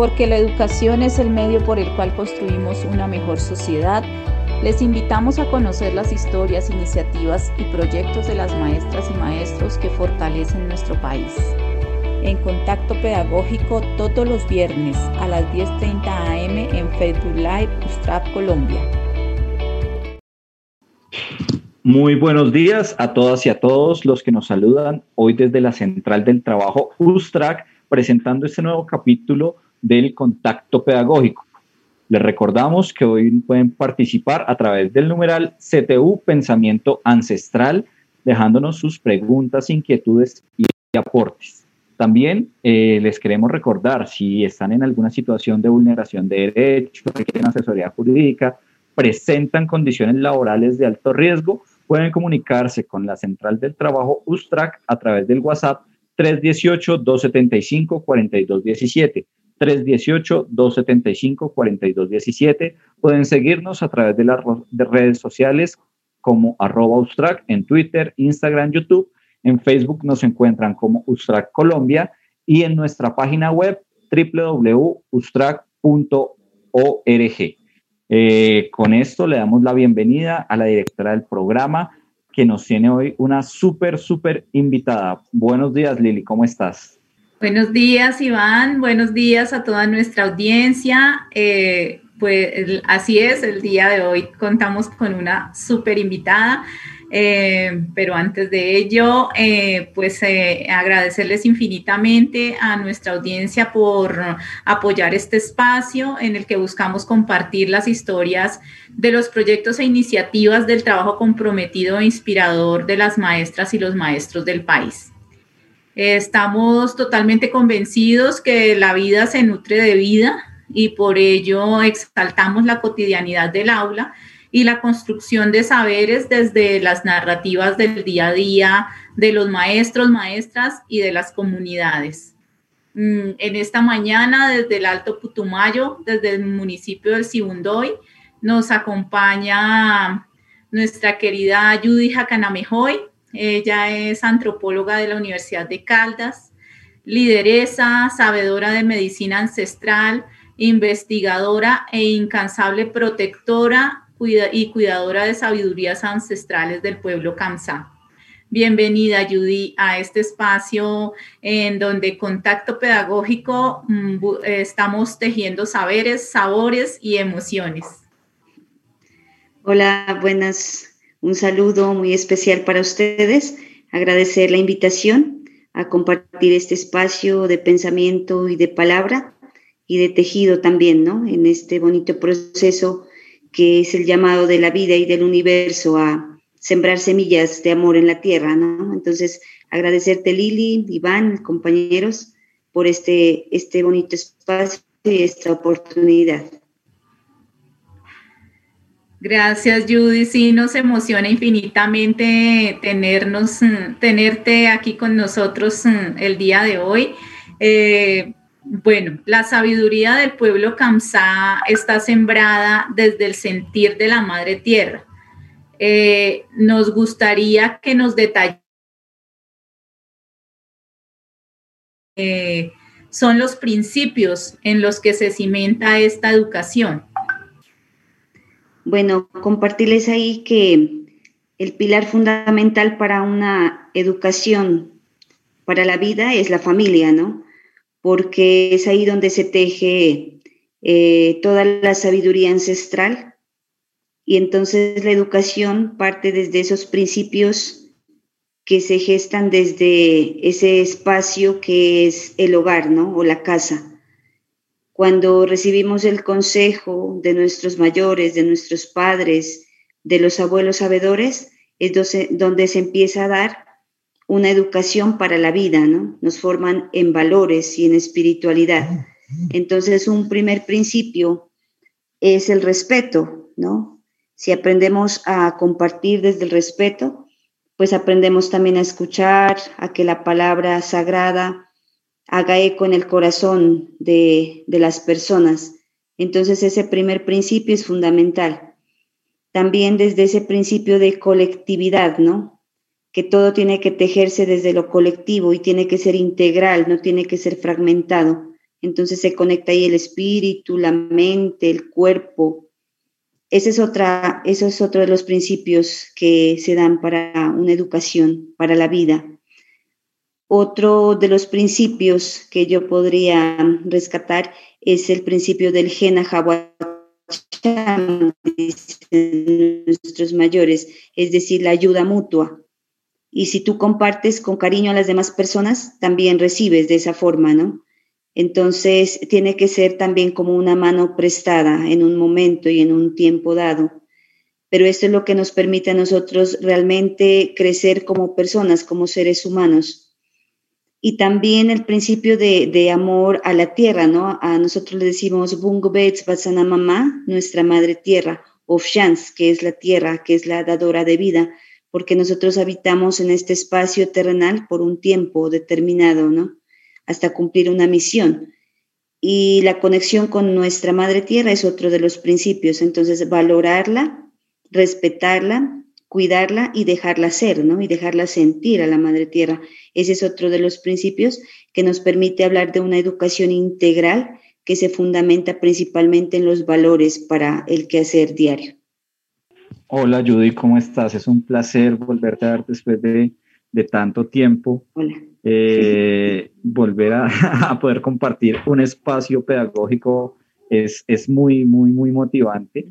porque la educación es el medio por el cual construimos una mejor sociedad, les invitamos a conocer las historias, iniciativas y proyectos de las maestras y maestros que fortalecen nuestro país. En contacto pedagógico todos los viernes a las 10.30 am en Facebook Live Ustrap Colombia. Muy buenos días a todas y a todos los que nos saludan hoy desde la Central del Trabajo USTRAC, presentando este nuevo capítulo del Contacto Pedagógico. Les recordamos que hoy pueden participar a través del numeral CTU Pensamiento Ancestral, dejándonos sus preguntas, inquietudes y aportes. También eh, les queremos recordar, si están en alguna situación de vulneración de derechos, requieren asesoría jurídica, presentan condiciones laborales de alto riesgo, pueden comunicarse con la Central del Trabajo USTRAC a través del WhatsApp 318-275-4217. 318-275-4217. Pueden seguirnos a través de las redes sociales como arroba Ustrac en Twitter, Instagram, YouTube. En Facebook nos encuentran como Ustrac Colombia y en nuestra página web www.ustrac.org. Eh, con esto le damos la bienvenida a la directora del programa que nos tiene hoy una súper, súper invitada. Buenos días, Lili, ¿cómo estás? Buenos días, Iván. Buenos días a toda nuestra audiencia. Eh, pues así es, el día de hoy contamos con una súper invitada. Eh, pero antes de ello, eh, pues agradecerles infinitamente a nuestra audiencia por apoyar este espacio en el que buscamos compartir las historias de los proyectos e iniciativas del trabajo comprometido e inspirador de las maestras y los maestros del país. Estamos totalmente convencidos que la vida se nutre de vida y por ello exaltamos la cotidianidad del aula y la construcción de saberes desde las narrativas del día a día de los maestros, maestras y de las comunidades. Mm, en esta mañana, desde el Alto Putumayo, desde el municipio del Sibundoy, nos acompaña nuestra querida Judy Jacanamejoy, ella es antropóloga de la Universidad de Caldas, lideresa, sabedora de medicina ancestral, investigadora e incansable protectora y cuidadora de sabidurías ancestrales del pueblo Kamsá. Bienvenida, Judy, a este espacio en donde contacto pedagógico mm, estamos tejiendo saberes, sabores y emociones. Hola, buenas un saludo muy especial para ustedes, agradecer la invitación a compartir este espacio de pensamiento y de palabra y de tejido también, ¿no? En este bonito proceso que es el llamado de la vida y del universo a sembrar semillas de amor en la tierra, ¿no? Entonces, agradecerte Lili, Iván, compañeros, por este, este bonito espacio y esta oportunidad. Gracias, Judy. Sí, nos emociona infinitamente tenernos, tenerte aquí con nosotros mm, el día de hoy. Eh, bueno, la sabiduría del pueblo Kamsá está sembrada desde el sentir de la madre tierra. Eh, nos gustaría que nos detallara eh, son los principios en los que se cimenta esta educación. Bueno, compartirles ahí que el pilar fundamental para una educación para la vida es la familia, ¿no? Porque es ahí donde se teje eh, toda la sabiduría ancestral y entonces la educación parte desde esos principios que se gestan desde ese espacio que es el hogar, ¿no? O la casa cuando recibimos el consejo de nuestros mayores, de nuestros padres, de los abuelos sabedores, es donde se empieza a dar una educación para la vida, ¿no? Nos forman en valores y en espiritualidad. Entonces, un primer principio es el respeto, ¿no? Si aprendemos a compartir desde el respeto, pues aprendemos también a escuchar, a que la palabra sagrada haga eco en el corazón de, las personas. Entonces ese primer principio es fundamental. También desde ese principio de colectividad, ¿no? Que todo tiene que tejerse desde lo colectivo y tiene que ser integral, no tiene que ser fragmentado. Entonces se conecta ahí el espíritu, la mente, el cuerpo. Ese es, otra, eso es otro de los principios que se dan para una educación, para la vida. Otro de los principios que yo podría rescatar es el principio del Gena dicen nuestros mayores, es decir, la ayuda mutua. Y si tú compartes con cariño a las demás personas, también recibes de esa forma, ¿no? Entonces, tiene que ser también como una mano prestada en un momento y en un tiempo dado. Pero esto es lo que nos permite a nosotros realmente crecer como personas, como seres humanos. Y también el principio de, amor a la tierra, ¿no? A nosotros le decimos Bungobets Batsana Mamá, nuestra madre tierra, of Shans, que es la tierra, que es la dadora de vida, porque nosotros habitamos en este espacio terrenal por un tiempo determinado, ¿no? hasta cumplir una misión. Y la conexión con nuestra madre tierra es otro de los principios. Entonces, valorarla, respetarla, cuidarla y dejarla ser, ¿no? Y dejarla sentir a la madre tierra. Ese es otro de los principios que nos permite hablar de una educación integral que se fundamenta principalmente en los valores para el quehacer diario. Hola Judy, ¿cómo estás? Es un placer volverte a ver después de, de tanto tiempo. Hola. Eh, volver a, poder compartir un espacio pedagógico es, es muy, muy, muy motivante.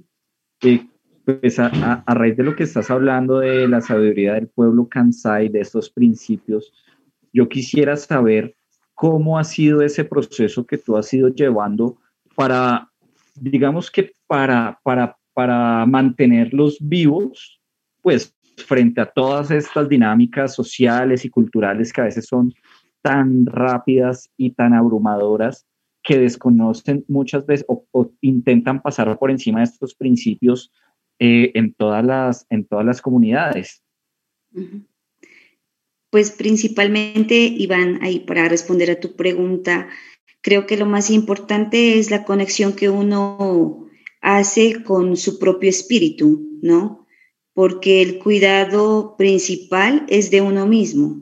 Eh, pues a, a, raíz de lo que estás hablando de la sabiduría del pueblo Kansai, de estos principios, yo quisiera saber cómo ha sido ese proceso que tú has ido llevando para, digamos que para, para, para mantenerlos vivos, pues frente a todas estas dinámicas sociales y culturales que a veces son tan rápidas y tan abrumadoras que desconocen muchas veces o, intentan pasar por encima de estos principios eh, en, todas las, en todas las comunidades. Pues principalmente, Iván, ahí para responder a tu pregunta, creo que lo más importante es la conexión que uno hace con su propio espíritu, ¿no? porque el cuidado principal es de uno mismo.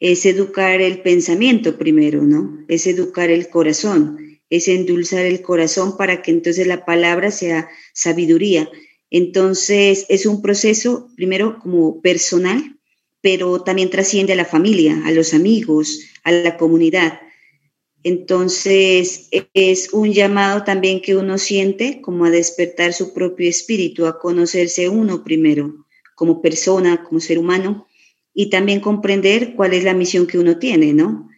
Es educar el pensamiento primero, ¿no? Es educar el corazón, es endulzar el corazón para que entonces la palabra sea sabiduría. Entonces es un proceso primero como personal, pero también trasciende a la familia, a los amigos, a la comunidad. Entonces, es un llamado también que uno siente como a despertar su propio espíritu, a conocerse uno primero como persona, como ser humano, y también comprender cuál es la misión que uno tiene, ¿no?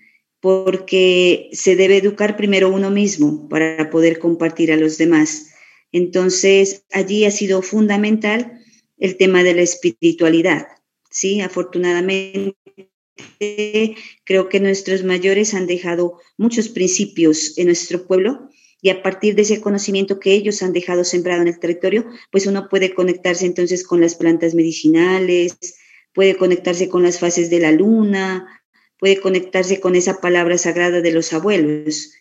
Porque se debe educar primero uno mismo para poder compartir a los demás. Entonces, allí ha sido fundamental el tema de la espiritualidad, ¿sí? Afortunadamente creo que nuestros mayores han dejado muchos principios en nuestro pueblo y a partir de ese conocimiento que ellos han dejado sembrado en el territorio, pues uno puede conectarse entonces con las plantas medicinales, puede conectarse con las fases de la luna, puede conectarse con esa palabra sagrada de los abuelos.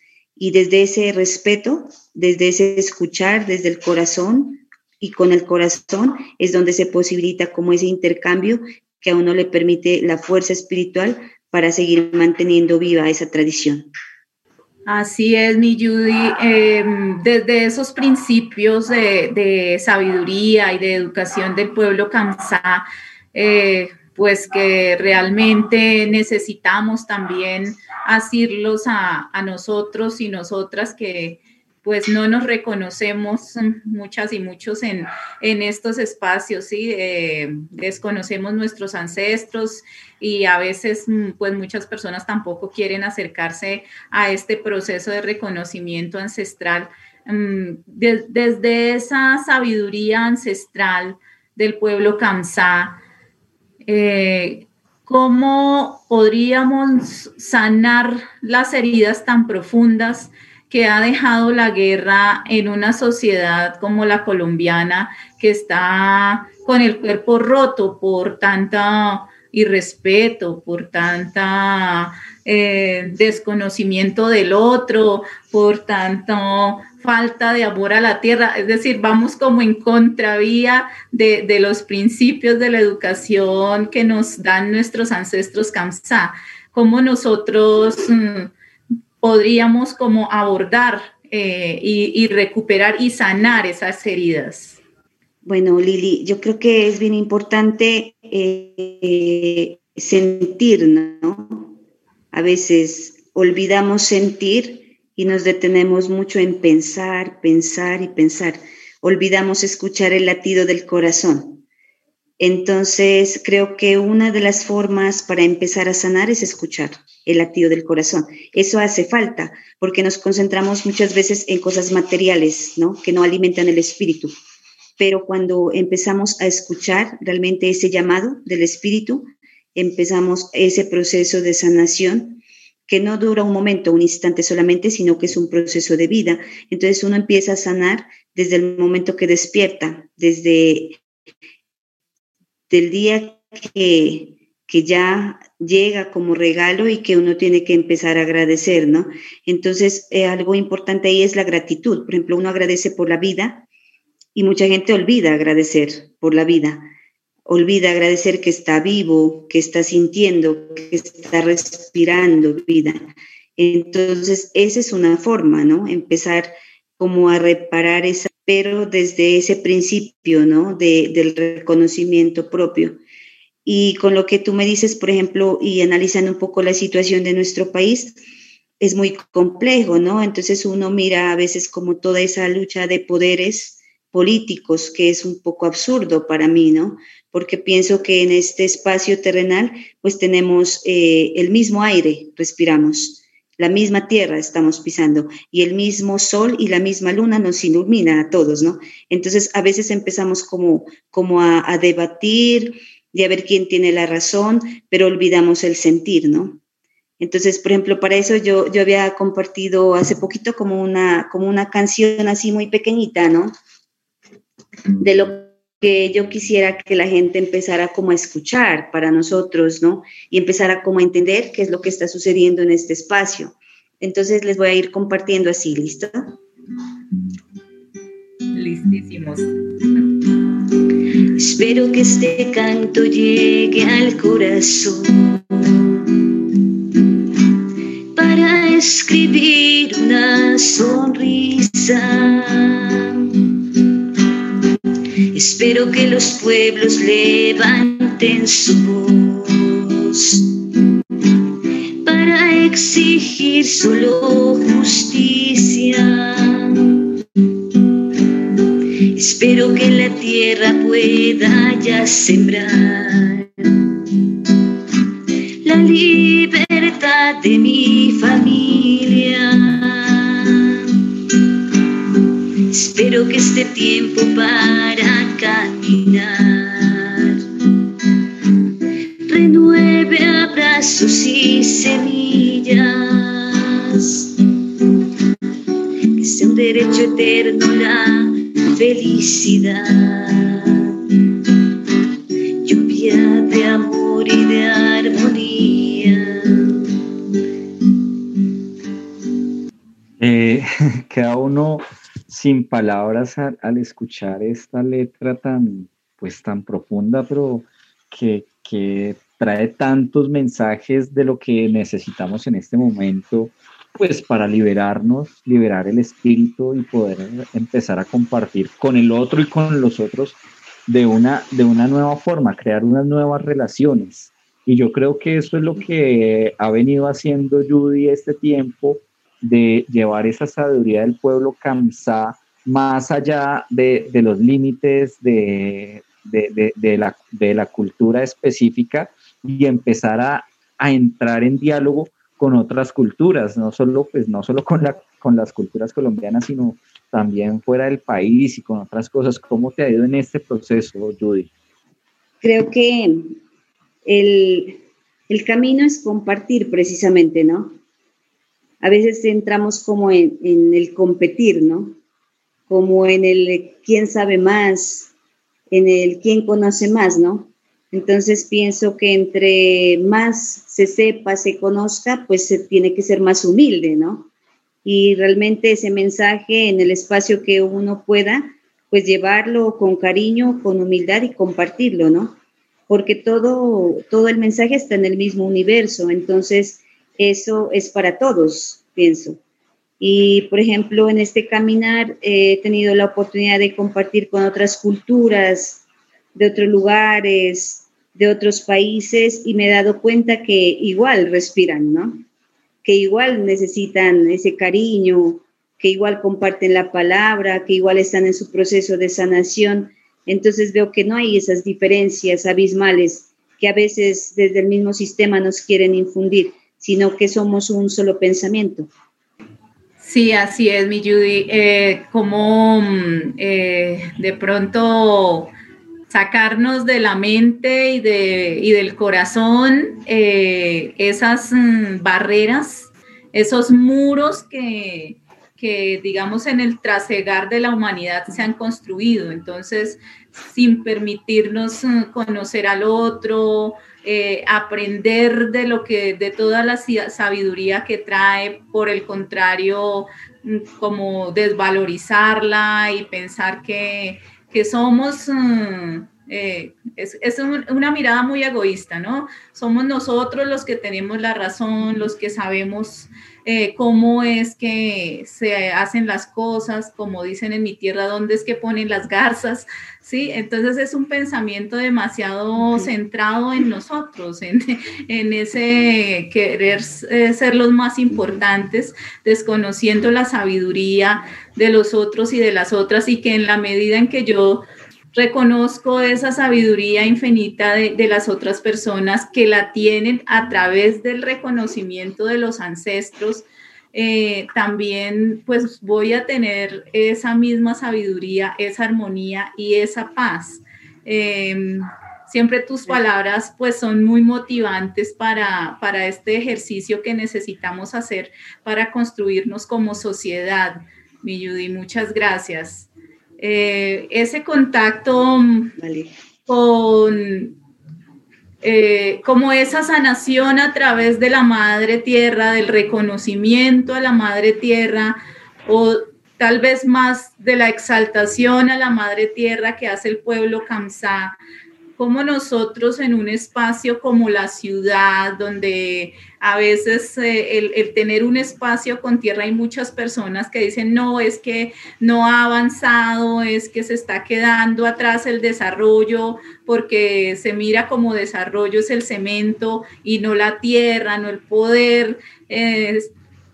Y desde ese respeto, desde ese escuchar, desde el corazón y con el corazón es donde se posibilita como ese intercambio que a uno le permite la fuerza espiritual para seguir manteniendo viva esa tradición. Así es, mi Judy. Em, desde esos principios de, sabiduría y de educación del pueblo Kamsá, eh, pues que realmente necesitamos también asirlos a, a nosotros y nosotras que, pues no nos reconocemos muchas y muchos en, estos espacios, ¿sí? Eh, desconocemos nuestros ancestros y a veces, mm, pues muchas personas tampoco quieren acercarse a este proceso de reconocimiento ancestral. Mm, desde esa sabiduría ancestral del pueblo Kamsá, eh, ¿cómo podríamos sanar las heridas tan profundas? que ha dejado la guerra en una sociedad como la colombiana que está con el cuerpo roto por tanta irrespeto, por tanta eh, desconocimiento del otro, por tanto falta de amor a la tierra. Es decir, vamos como en contravía de, los principios de la educación que nos dan nuestros ancestros Kamsá. Como nosotros... Mm, podríamos como abordar eh, y, recuperar y sanar esas heridas? Bueno, Lili, yo creo que es bien importante eh, sentir, ¿no? A veces olvidamos sentir y nos detenemos mucho en pensar, pensar y pensar. Olvidamos escuchar el latido del corazón. Entonces, creo que una de las formas para empezar a sanar es escuchar el latido del corazón. Eso hace falta porque nos concentramos muchas veces en cosas materiales, ¿no? Que no alimentan el espíritu. Pero cuando empezamos a escuchar realmente ese llamado del espíritu, empezamos ese proceso de sanación que no dura un momento, un instante solamente, sino que es un proceso de vida. Entonces uno empieza a sanar desde el momento que despierta, desde el día que, que ya llega como regalo y que uno tiene que empezar a agradecer, ¿no? Entonces, eh, algo importante ahí es la gratitud. Por ejemplo, uno agradece por la vida y mucha gente olvida agradecer por la vida. Olvida agradecer que está vivo, que está sintiendo, que está respirando vida. Entonces, esa es una forma, ¿no? Empezar como a reparar esa, pero desde ese principio, ¿no? De, del reconocimiento propio. Y con lo que tú me dices, por ejemplo, y analizando un poco la situación de nuestro país, es muy complejo, ¿no? Entonces uno mira a veces como toda esa lucha de poderes políticos, que es un poco absurdo para mí, ¿no? Porque pienso que en este espacio terrenal, pues tenemos eh, el mismo aire, respiramos, la misma tierra estamos pisando y el mismo sol y la misma luna nos ilumina a todos, ¿no? Entonces a veces empezamos como, como a, debatir, de a ver quién tiene la razón, pero olvidamos el sentir, ¿no? Entonces, por ejemplo, para eso yo, yo había compartido hace poquito como una, como una canción así muy pequeñita, ¿no? De lo que yo quisiera que la gente empezara como a escuchar para nosotros, ¿no? Y empezara como a entender qué es lo que está sucediendo en este espacio. Entonces les voy a ir compartiendo así, ¿listo? Listísimos. Espero que este canto llegue al corazón para escribir una sonrisa. Espero que los pueblos levanten su voz para exigir solo justicia Espero que la tierra pueda ya sembrar la libertad de mi familia. Espero que este tiempo para caminar renueve abrazos y semillas. Que sea un derecho eterno la felicidad, sin palabras al, escuchar esta letra tan, pues, tan profunda, pero que, que trae tantos mensajes de lo que necesitamos en este momento pues para liberarnos, liberar el espíritu y poder empezar a compartir con el otro y con los otros de una, de una nueva forma, crear unas nuevas relaciones. Y yo creo que eso es lo que ha venido haciendo Judy este tiempo, de llevar esa sabiduría del pueblo Kamsá más allá de, los límites de, la, de la cultura específica y empezar a, a entrar en diálogo con otras culturas, no solo, pues, no solo con, la, con las culturas colombianas, sino también fuera del país y con otras cosas. ¿Cómo te ha ido en este proceso, Judy? Creo que el, el camino es compartir precisamente, ¿no? A veces entramos como en, el competir, ¿no? Como en el quién sabe más, en el quién conoce más, ¿no? Entonces pienso que entre más se sepa, se conozca, pues se tiene que ser más humilde, ¿no? Y realmente ese mensaje en el espacio que uno pueda, pues llevarlo con cariño, con humildad y compartirlo, ¿no? Porque todo, todo el mensaje está en el mismo universo, entonces eso es para todos. pienso. Y, por ejemplo, en este caminar he tenido la oportunidad de compartir con otras culturas, de otros lugares, de otros países, y me he dado cuenta que igual respiran, ¿no? Que igual necesitan ese cariño, que igual comparten la palabra, que igual están en su proceso de sanación. Entonces veo que no hay esas diferencias abismales que a veces desde el mismo sistema nos quieren infundir, sino que somos un solo pensamiento. Sí, así es, mi Judy. Eh, como mm, eh, de pronto sacarnos de la mente y, de, y del corazón eh, esas mm, barreras, esos muros que, que, digamos, en el trasegar de la humanidad se han construido. Entonces, sin permitirnos mm, conocer al otro, eh, aprender de lo que, de toda la sabiduría que trae, por el contrario, mm, como desvalorizarla y pensar que, somos, mm, eh, es, una mirada muy egoísta, ¿no? Somos nosotros los que tenemos la razón, los que sabemos eh, cómo es que se hacen las cosas, como dicen en mi tierra, dónde es que ponen las garzas, ¿sí? Entonces es un pensamiento demasiado centrado en nosotros, en, ese querer eh, ser los más importantes, desconociendo la sabiduría de los otros y de las otras, y que en la medida en que yo reconozco esa sabiduría infinita de, las otras personas que la tienen a través del reconocimiento de los ancestros. Eh, también pues voy a tener esa misma sabiduría, esa armonía y esa paz. Em, siempre tus palabras pues son muy motivantes para, para este ejercicio que necesitamos hacer para construirnos como sociedad. Mi Judy, muchas gracias. Eh, ese contacto con eh, como esa sanación a través de la madre tierra, del reconocimiento a la madre tierra o tal vez más de la exaltación a la madre tierra que hace el pueblo Kamsá como nosotros en un espacio como la ciudad, donde a veces eh, el, tener un espacio con tierra hay muchas personas que dicen, no, es que no ha avanzado, es que se está quedando atrás el desarrollo, porque se mira como desarrollo es el cemento y no la tierra, no el poder.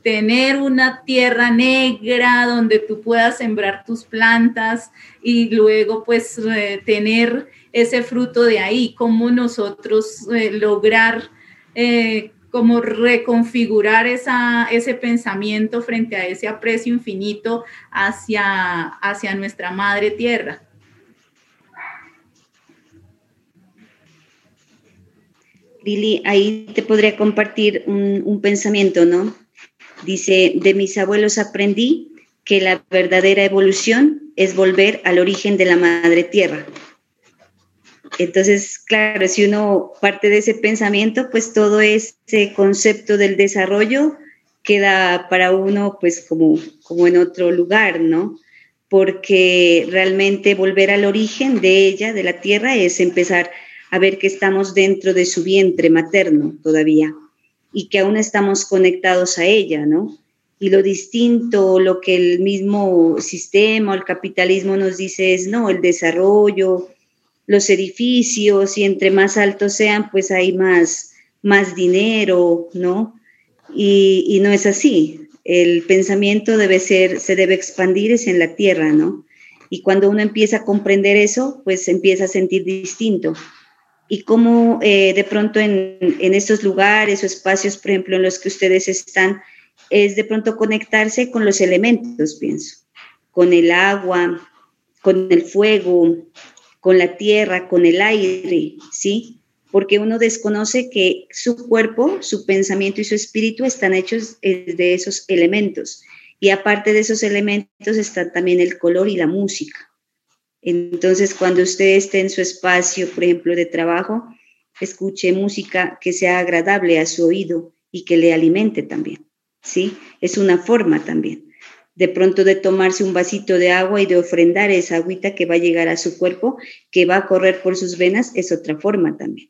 tener una tierra negra donde tú puedas sembrar tus plantas y luego pues eh, tener ese fruto de ahí, cómo nosotros eh, lograr eh, como reconfigurar esa, ese pensamiento frente a ese aprecio infinito hacia, hacia nuestra madre tierra. Lili, ahí te podría compartir un, un pensamiento, ¿no? Dice, de mis abuelos aprendí que la verdadera evolución es volver al origen de la madre tierra. Entonces, claro, si uno parte de ese pensamiento, pues todo ese concepto del desarrollo queda para uno pues como, como en otro lugar, ¿no? Porque realmente volver al origen de ella, de la tierra, es empezar a ver que estamos dentro de su vientre materno todavía y que aún estamos conectados a ella, ¿no? Y lo distinto, lo que el mismo sistema el capitalismo nos dice es, no, el desarrollo, los edificios y entre más altos sean, pues hay más, más dinero, ¿no? Y, no es así. El pensamiento debe ser, se debe expandir es en la tierra, ¿no? Y cuando uno empieza a comprender eso, pues empieza a sentir distinto. Y cómo eh, de pronto en, en estos lugares o espacios, por ejemplo, en los que ustedes están, es de pronto conectarse con los elementos, pienso, con el agua, con el fuego, con la tierra, con el aire, ¿sí? Porque uno desconoce que su cuerpo, su pensamiento y su espíritu están hechos eh, de esos elementos. Y aparte de esos elementos está también el color y la música. Entonces, cuando usted esté en su espacio, por ejemplo, de trabajo, escuche música que sea agradable a su oído y que le alimente también, ¿sí? Es una forma también de pronto de tomarse un vasito de agua y de ofrendar esa agüita que va a llegar a su cuerpo, que va a correr por sus venas, es otra forma también.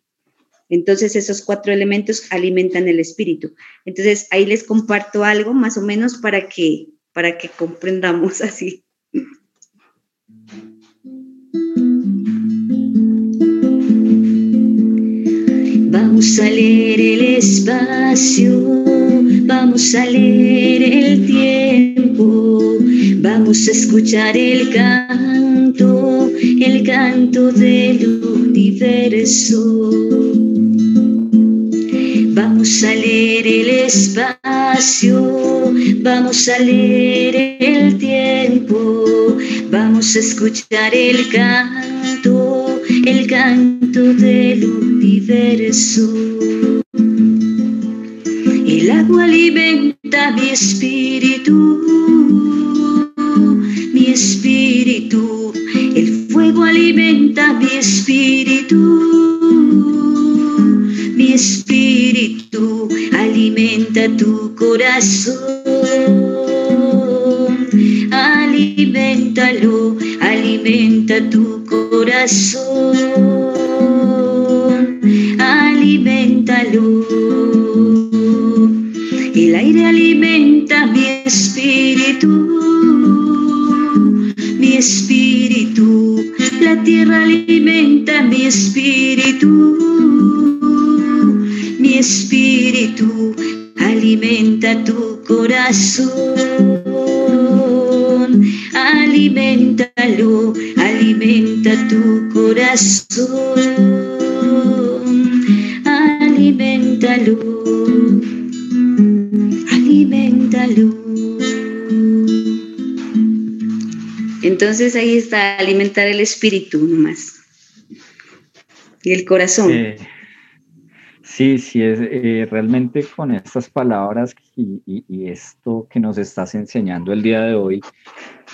Entonces esos cuatro elementos alimentan el espíritu. Entonces ahí les comparto algo más o menos para que, para que comprendamos así. Vamos a leer el espacio, vamos a leer el tiempo, vamos a escuchar el canto, el canto del universo. Vamos a leer el espacio, vamos a leer el tiempo, vamos a escuchar el canto, el canto del universo. El agua alimenta mi espíritu, mi espíritu. El fuego alimenta mi espíritu espíritu alimenta tu corazón. Alimentalo, alimenta tu corazón. Alimentalo, alimenta tu corazón. Alimentalo, alimentalo. Entonces ahí está alimentar el espíritu nomás. Y el corazón. Sí, sí, es eh, realmente con estas palabras y, esto que nos estás enseñando el día de hoy,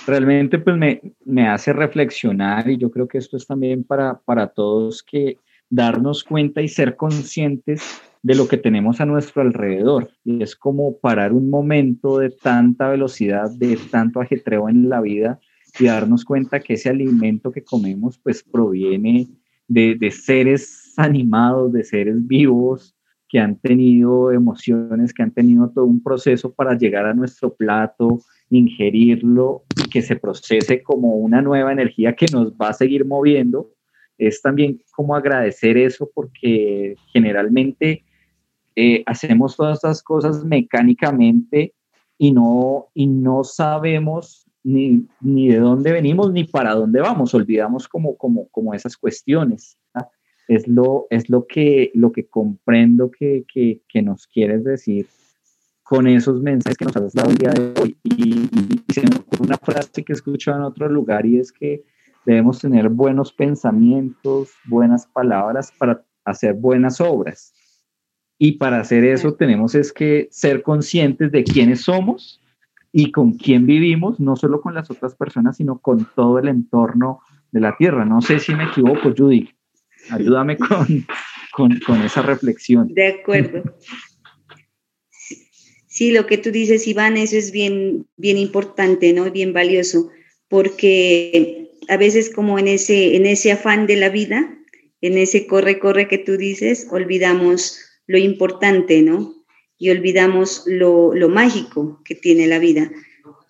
realmente pues me, me, hace reflexionar y yo creo que esto es también para, para todos que darnos cuenta y ser conscientes de lo que tenemos a nuestro alrededor. Y es como parar un momento de tanta velocidad, de tanto ajetreo en la vida y darnos cuenta que ese alimento que comemos pues proviene de, de seres animados, de seres vivos que han tenido emociones, que han tenido todo un proceso para llegar a nuestro plato, ingerirlo y que se procese como una nueva energía que nos va a seguir moviendo. Es también como agradecer eso porque generalmente eh, hacemos todas estas cosas mecánicamente y no, y no sabemos ni, ni, de dónde venimos ni para dónde vamos, olvidamos como, como, como esas cuestiones es lo, es lo, que, lo que comprendo que, que, nos quieres decir con esos mensajes que nos has dado el día de hoy. Y, se me ocurre una frase que he escuchado en otro lugar y es que debemos tener buenos pensamientos, buenas palabras para hacer buenas obras. Y para hacer eso tenemos es que ser conscientes de quiénes somos y con quién vivimos, no solo con las otras personas, sino con todo el entorno de la tierra. No sé si me equivoco, Judy. Ayúdame con, esa reflexión. De acuerdo. Sí, lo que tú dices, Iván, eso es bien, bien importante, ¿no? Bien valioso, porque a veces como en ese, en ese afán de la vida, en ese corre, corre que tú dices, olvidamos lo importante, ¿no? Y olvidamos lo, lo mágico que tiene la vida.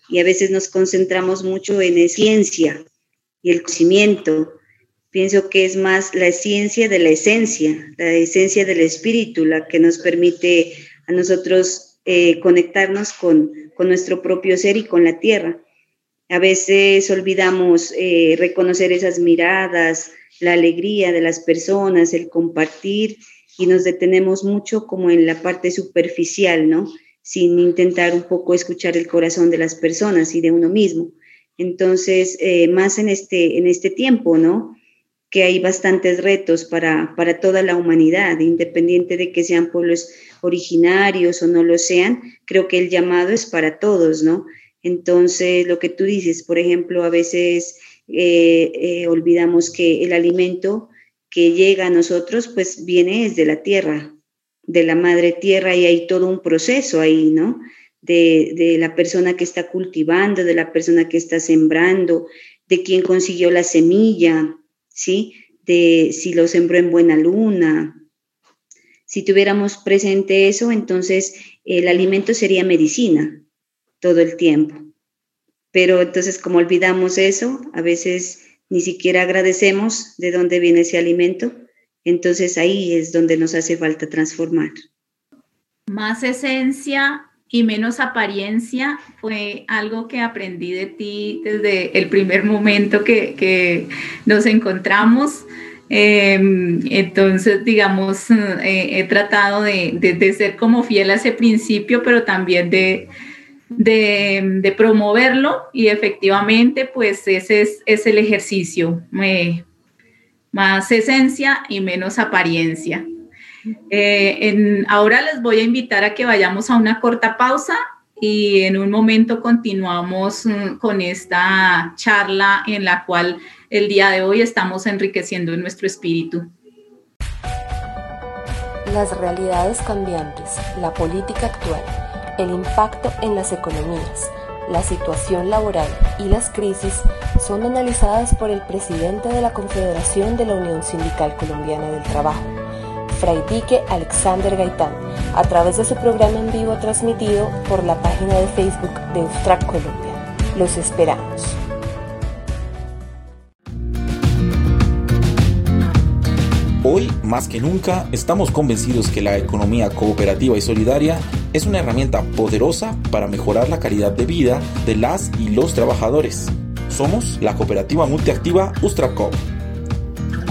Y a veces nos concentramos mucho en la ciencia y el conocimiento, Pienso que es más la ciencia de la esencia, la esencia del espíritu, la que nos permite a nosotros eh, conectarnos con, nuestro propio ser y con la tierra. A veces olvidamos eh, reconocer esas miradas, la alegría de las personas, el compartir y nos detenemos mucho como en la parte superficial, ¿no? Sin intentar un poco escuchar el corazón de las personas y de uno mismo. Entonces, eh, más en este, en este tiempo, ¿no? Que hay bastantes retos para, para toda la humanidad, independiente de que sean pueblos originarios o no lo sean, creo que el llamado es para todos, ¿no? Entonces, lo que tú dices, por ejemplo, a veces eh, eh, olvidamos que el alimento que llega a nosotros, pues viene desde la tierra, de la madre tierra, y hay todo un proceso ahí, ¿no? De, de, la persona que está cultivando, de la persona que está sembrando, de quien consiguió la semilla, ¿sí? De si lo sembró en buena luna, Si tuviéramos presente eso, entonces el alimento sería medicina todo el tiempo. Pero entonces como olvidamos eso, a veces ni siquiera agradecemos de dónde viene ese alimento, entonces ahí es donde nos hace falta transformar. Más esencia y menos apariencia fue algo que aprendí de ti desde el primer momento que, nos encontramos. Em, entonces, digamos, eh, he tratado de, ser como fiel a ese principio, pero también de, promoverlo y efectivamente, pues ese es, es el ejercicio, más esencia y menos apariencia. Eh, ahora les voy a invitar a que vayamos a una corta pausa y en un momento continuamos mm, con esta charla en la cual el día de hoy estamos enriqueciendo nuestro espíritu. Las realidades cambiantes, la política actual, el impacto en las economías, la situación laboral y las crisis son analizadas por el presidente de la Confederación de la Unión Sindical Colombiana del Trabajo Fray Alexander Gaitán a través de su programa en vivo transmitido por la página de Facebook de Ustrac Colombia. Los esperamos. Hoy, más que nunca, estamos convencidos que la economía cooperativa y solidaria es una herramienta poderosa para mejorar la calidad de vida de las y los trabajadores. Somos la cooperativa multiactiva Ustracop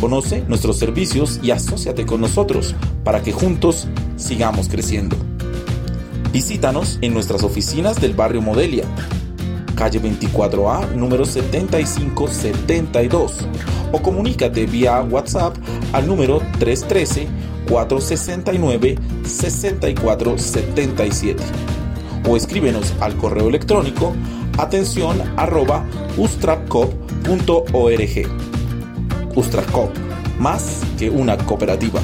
Conoce nuestros servicios y asóciate con nosotros para que juntos sigamos creciendo. Visítanos en nuestras oficinas del barrio Modelia, calle 24A, número 7572, o comunícate vía WhatsApp al número 313-469-6477, o escríbenos al correo electrónico atención arroba Ustrascop, más que una cooperativa.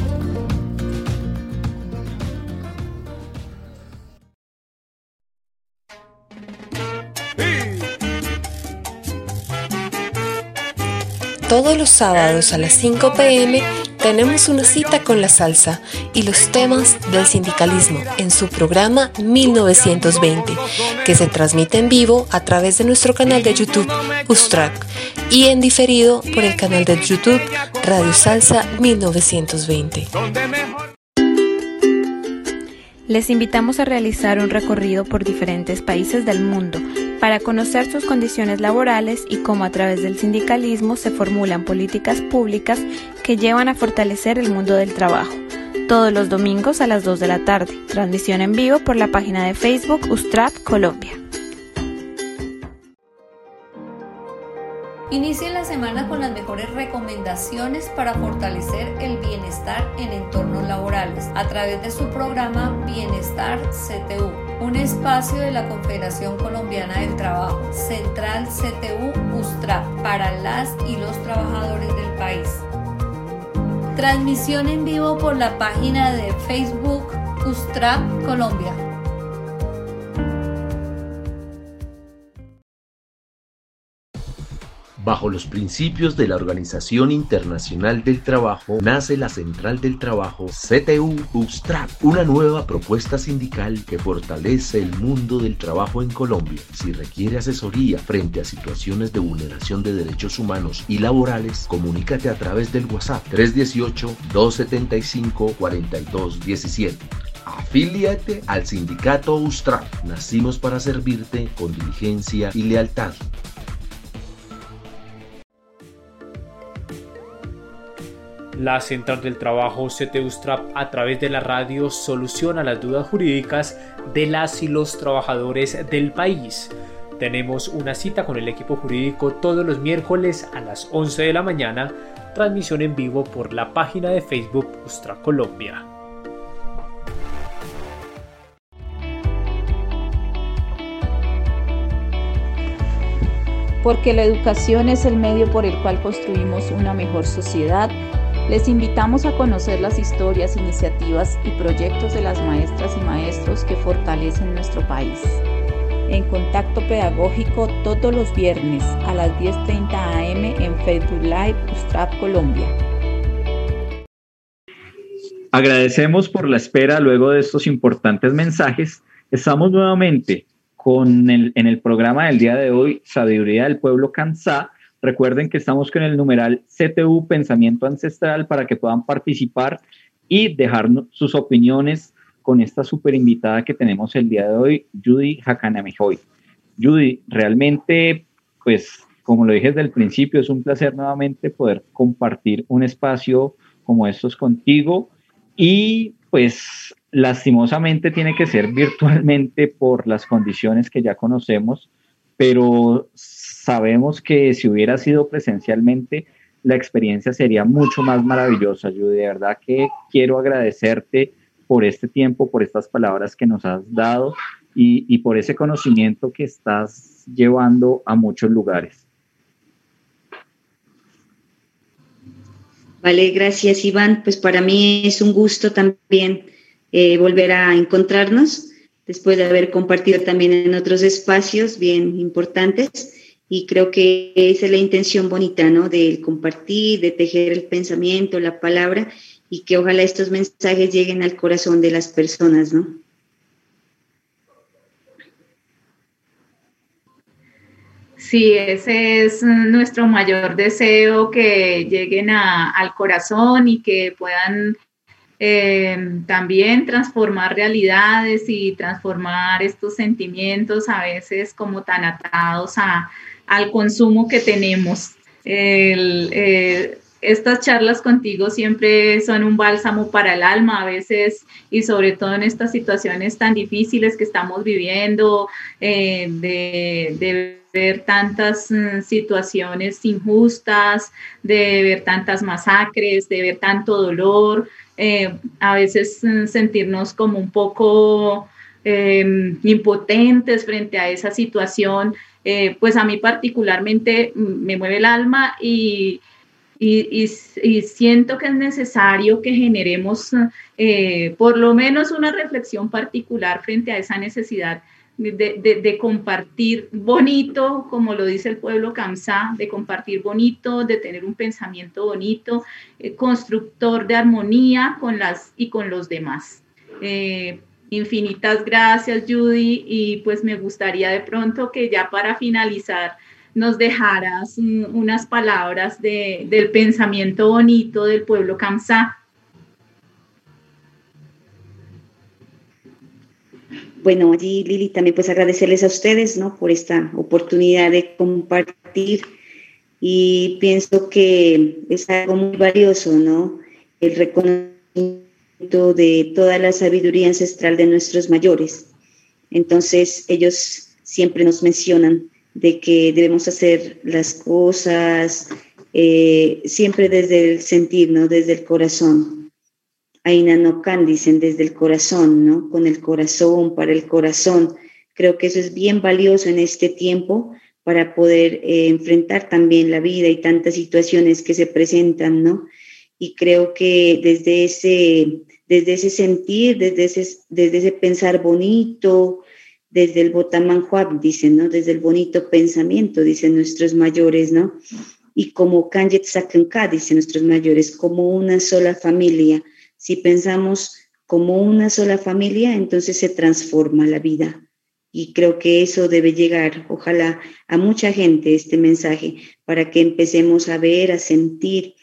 Todos los sábados a las 5 pm tenemos una cita con la salsa y los temas del sindicalismo en su programa 1920, que se transmite en vivo a través de nuestro canal de YouTube Ustrack y en diferido por el canal de YouTube Radio Salsa 1920. Les invitamos a realizar un recorrido por diferentes países del mundo para conocer sus condiciones laborales y cómo a través del sindicalismo se formulan políticas públicas que llevan a fortalecer el mundo del trabajo. Todos los domingos a las 2 de la tarde, transmisión en vivo por la página de Facebook Ustrap Colombia. Inicie la semana con las mejores recomendaciones para fortalecer el bienestar en entornos laborales a través de su programa Bienestar CTU, un espacio de la Confederación Colombiana del Trabajo, Central CTU USTRA, para las y los trabajadores del país. Transmisión en vivo por la página de Facebook USTRA Colombia. Bajo los principios de la Organización Internacional del Trabajo, nace la Central del Trabajo CTU USTRAP, una nueva propuesta sindical que fortalece el mundo del trabajo en Colombia. Si requiere asesoría frente a situaciones de vulneración de derechos humanos y laborales, comunícate a través del WhatsApp 318-275-4217. Afíliate al sindicato USTRAP. Nacimos para servirte con diligencia y lealtad. La Central del Trabajo CTUSTRAP a través de la radio soluciona las dudas jurídicas de las y los trabajadores del país. Tenemos una cita con el equipo jurídico todos los miércoles a las 11 de la mañana, transmisión en vivo por la página de Facebook Ustra Colombia. Porque la educación es el medio por el cual construimos una mejor sociedad les invitamos a conocer las historias, iniciativas y proyectos de las maestras y maestros que fortalecen nuestro país. En contacto pedagógico todos los viernes a las 10.30 am en Facebook Live Ustrap Colombia. Agradecemos por la espera luego de estos importantes mensajes. Estamos nuevamente con el, en el programa del día de hoy, Sabiduría del Pueblo Kansá. Recuerden que estamos con el numeral CTU Pensamiento Ancestral para que puedan participar y dejar sus opiniones con esta super invitada que tenemos el día de hoy, Judy Hakanamihoy. Judy, realmente, pues, como lo dije desde el principio, es un placer nuevamente poder compartir un espacio como estos contigo y pues lastimosamente tiene que ser virtualmente por las condiciones que ya conocemos, pero sabemos que si hubiera sido presencialmente, la experiencia sería mucho más maravillosa. Yo de verdad que quiero agradecerte por este tiempo, por estas palabras que nos has dado y, y por ese conocimiento que estás llevando a muchos lugares. Vale, gracias Iván. Pues para mí es un gusto también eh, volver a encontrarnos después de haber compartido también en otros espacios bien importantes. Y creo que esa es la intención bonita, ¿no? De compartir, de tejer el pensamiento, la palabra, y que ojalá estos mensajes lleguen al corazón de las personas, ¿no? Sí, ese es nuestro mayor deseo, que lleguen al corazón y que puedan eh, también transformar realidades y transformar estos sentimientos a veces como tan atados al consumo que tenemos. Eh, estas charlas contigo siempre son un bálsamo para el alma a veces y sobre todo en estas situaciones tan difíciles que estamos viviendo, eh, de, ver tantas mm, situaciones injustas, de ver tantas masacres, de ver tanto dolor, eh, a veces mm, sentirnos como un poco em, impotentes frente a esa situación, eh, pues a mí particularmente me mueve el alma y y, siento que es necesario que generemos eh, por lo menos una reflexión particular frente a esa necesidad de, compartir bonito, como lo dice el pueblo Kamsá, de compartir bonito, de tener un pensamiento bonito, eh, constructor de armonía con las y con los demás. Infinitas gracias, Judy, y pues me gustaría de pronto que ya para finalizar nos dejaras unas palabras del pensamiento bonito del pueblo Kamsá. Bueno, allí Lili también pues agradecerles a ustedes, ¿no? Por esta oportunidad de compartir y pienso que es algo muy valioso, ¿no? El reconocimiento de toda la sabiduría ancestral de nuestros mayores. Entonces ellos siempre nos mencionan de que debemos hacer las cosas eh, siempre desde el sentir, ¿no? Desde el corazón. Aina no can, dicen desde el corazón, ¿no? Con el corazón, para el corazón. Creo que eso es bien valioso en este tiempo para poder eh, enfrentar también la vida y tantas situaciones que se presentan, ¿no? Y creo que desde ese, desde ese sentir, desde ese, desde ese pensar bonito, desde el Botamanjuab, dicen, ¿no? Desde el bonito pensamiento, dicen nuestros mayores, ¿no? Y como Kanjet Sakanka, dicen nuestros mayores, como una sola familia. Si pensamos como una sola familia, entonces se transforma la vida. Y creo que eso debe llegar, ojalá, a mucha gente este mensaje, para que empecemos a ver, a sentir,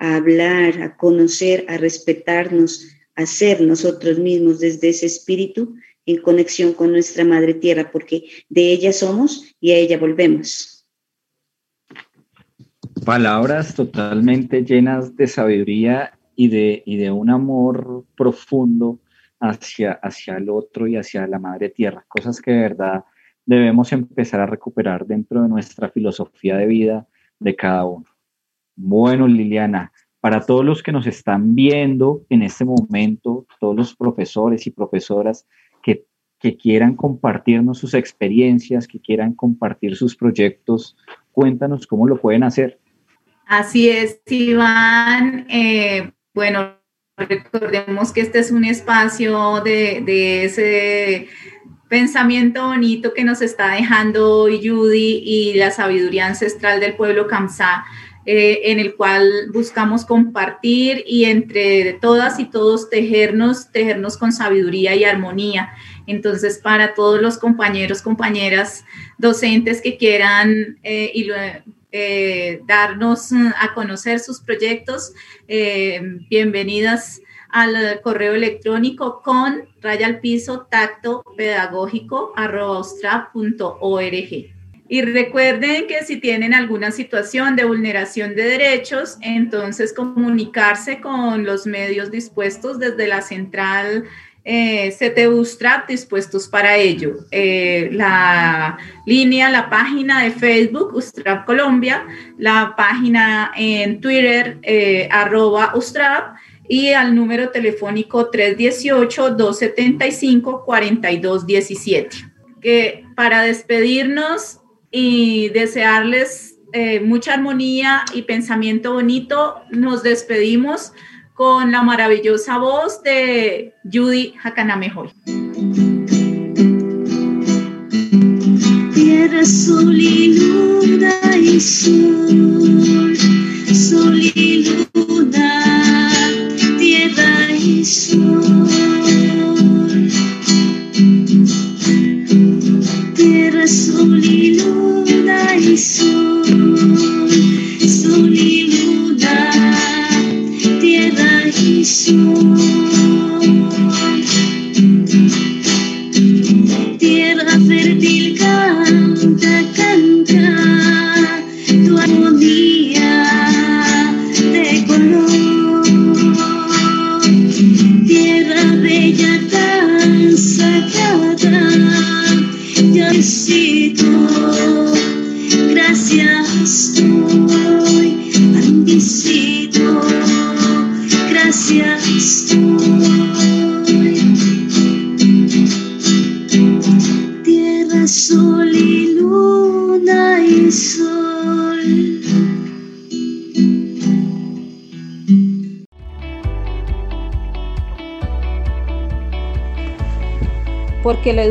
a hablar, a conocer, a respetarnos, a ser nosotros mismos desde ese espíritu en conexión con nuestra Madre Tierra, porque de ella somos y a ella volvemos. Palabras totalmente llenas de sabiduría y de, y de un amor profundo hacia, hacia el otro y hacia la Madre Tierra, cosas que de verdad debemos empezar a recuperar dentro de nuestra filosofía de vida de cada uno. Bueno, Liliana, para todos los que nos están viendo en este momento, todos los profesores y profesoras que, quieran compartirnos sus experiencias, que quieran compartir sus proyectos, cuéntanos cómo lo pueden hacer. Así es, Iván. Eh, bueno, recordemos que este es un espacio de, ese pensamiento bonito que nos está dejando Judy y la sabiduría ancestral del pueblo Kamsá. En el cual buscamos compartir y entre todas y todos tejernos, tejernos con sabiduría y armonía. Entonces, para todos los compañeros, compañeras, docentes que quieran y eh, darnos a conocer sus proyectos, eh, bienvenidas al correo electrónico con raya al piso tacto pedagógico arroba Y recuerden que si tienen alguna situación de vulneración de derechos, entonces comunicarse con los medios dispuestos desde la central eh, CTU Strap dispuestos para ello. Eh, la línea, la página de Facebook Ustrap Colombia, la página en Twitter eh, arroba Ustrap y al número telefónico 318-275-4217. Que para despedirnos y desearles eh, mucha armonía y pensamiento bonito, nos despedimos con la maravillosa voz de Judy Hakanamehoy. Tierra, sol y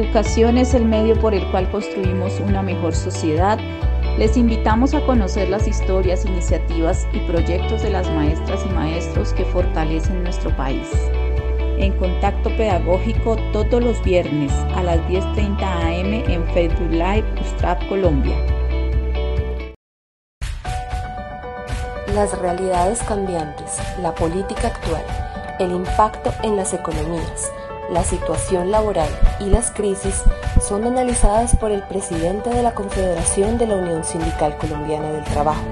educación es el medio por el cual construimos una mejor sociedad les invitamos a conocer las historias, iniciativas y proyectos de las maestras y maestros que fortalecen nuestro país. En contacto pedagógico todos los viernes a las 10.30 am en Facebook Live Ustrap Colombia. Las realidades cambiantes, la política actual, el impacto en las economías, la situación laboral y las crisis son analizadas por el presidente de la Confederación de la Unión Sindical Colombiana del Trabajo,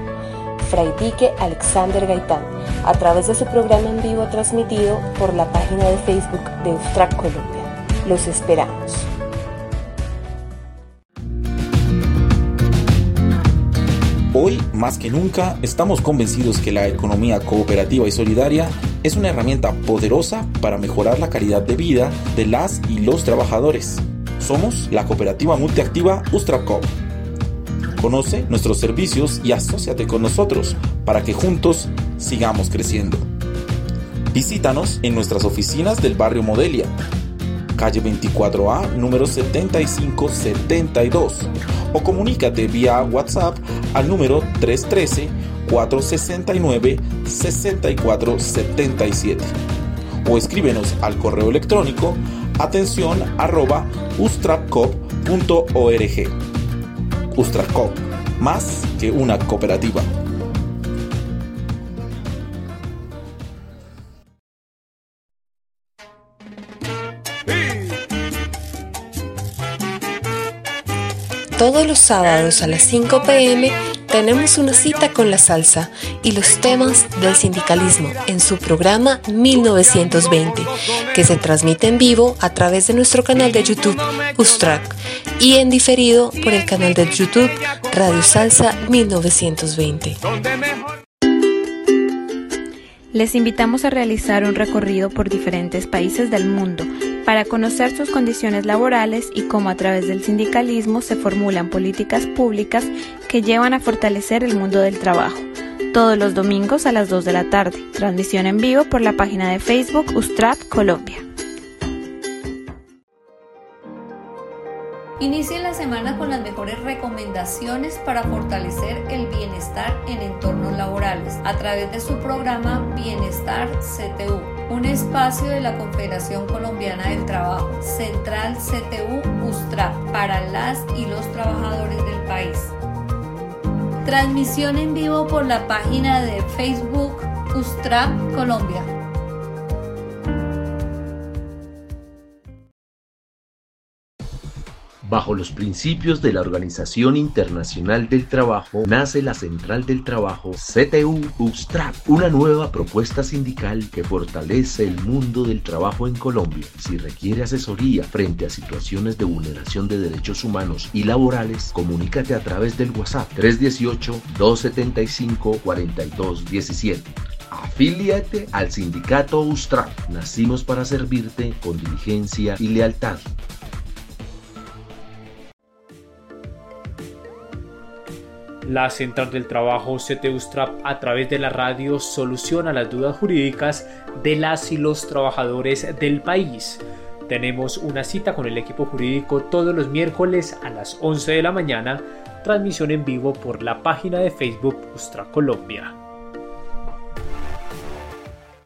Fray Dique Alexander Gaitán, a través de su programa en vivo transmitido por la página de Facebook de Ustrac Colombia. Los esperamos. Más que nunca, estamos convencidos que la economía cooperativa y solidaria es una herramienta poderosa para mejorar la calidad de vida de las y los trabajadores. Somos la cooperativa multiactiva Ustracop. Conoce nuestros servicios y asóciate con nosotros para que juntos sigamos creciendo. Visítanos en nuestras oficinas del barrio Modelia, calle 24A, número 7572, o comunícate vía WhatsApp al número 313-469-6477 o escríbenos al correo electrónico atención arroba ustrapcop.org. Ustrapcop, más que una cooperativa. Sábados a las 5 pm tenemos una cita con la salsa y los temas del sindicalismo en su programa 1920, que se transmite en vivo a través de nuestro canal de YouTube Ustrack y en diferido por el canal de YouTube Radio Salsa 1920. Les invitamos a realizar un recorrido por diferentes países del mundo para conocer sus condiciones laborales y cómo a través del sindicalismo se formulan políticas públicas que llevan a fortalecer el mundo del trabajo. Todos los domingos a las 2 de la tarde, transmisión en vivo por la página de Facebook Ustrap Colombia. Inicie la semana con las mejores recomendaciones para fortalecer el bienestar en entornos laborales a través de su programa Bienestar CTU, un espacio de la Confederación Colombiana del Trabajo, Central CTU USTRA, para las y los trabajadores del país. Transmisión en vivo por la página de Facebook USTRA Colombia. Bajo los principios de la Organización Internacional del Trabajo, nace la Central del Trabajo CTU USTRAC, una nueva propuesta sindical que fortalece el mundo del trabajo en Colombia. Si requiere asesoría frente a situaciones de vulneración de derechos humanos y laborales, comunícate a través del WhatsApp 318-275-4217. Afíliate al sindicato USTRAC. Nacimos para servirte con diligencia y lealtad. La Central del Trabajo CTUSTRAP a través de la radio soluciona las dudas jurídicas de las y los trabajadores del país. Tenemos una cita con el equipo jurídico todos los miércoles a las 11 de la mañana, transmisión en vivo por la página de Facebook Ustra Colombia.